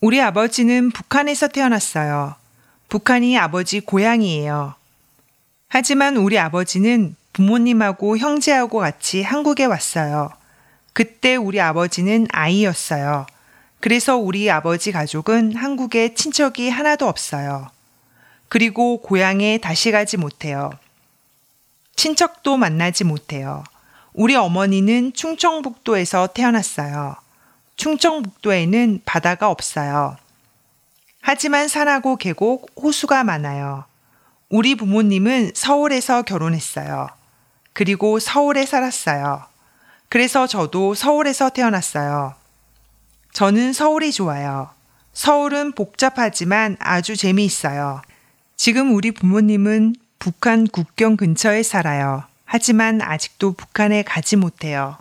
우리 아버지는 북한에서 태어났어요. 북한이 아버지 고향이에요. 하지만 우리 아버지는 부모님하고 형제하고 같이 한국에 왔어요. 그때 우리 아버지는 아이였어요. 그래서 우리 아버지 가족은 한국에 친척이 하나도 없어요. 그리고 고향에 다시 가지 못해요. 친척도 만나지 못해요. 우리 어머니는 충청북도에서 태어났어요. 충청북도에는 바다가 없어요. 하지만 산하고 계곡, 호수가 많아요. 우리 부모님은 서울에서 결혼했어요. 그리고 서울에 살았어요. 그래서 저도 서울에서 태어났어요. 저는 서울이 좋아요. 서울은 복잡하지만 아주 재미있어요. 지금 우리 부모님은 북한 국경 근처에 살아요. 하지만 아직도 북한에 가지 못해요.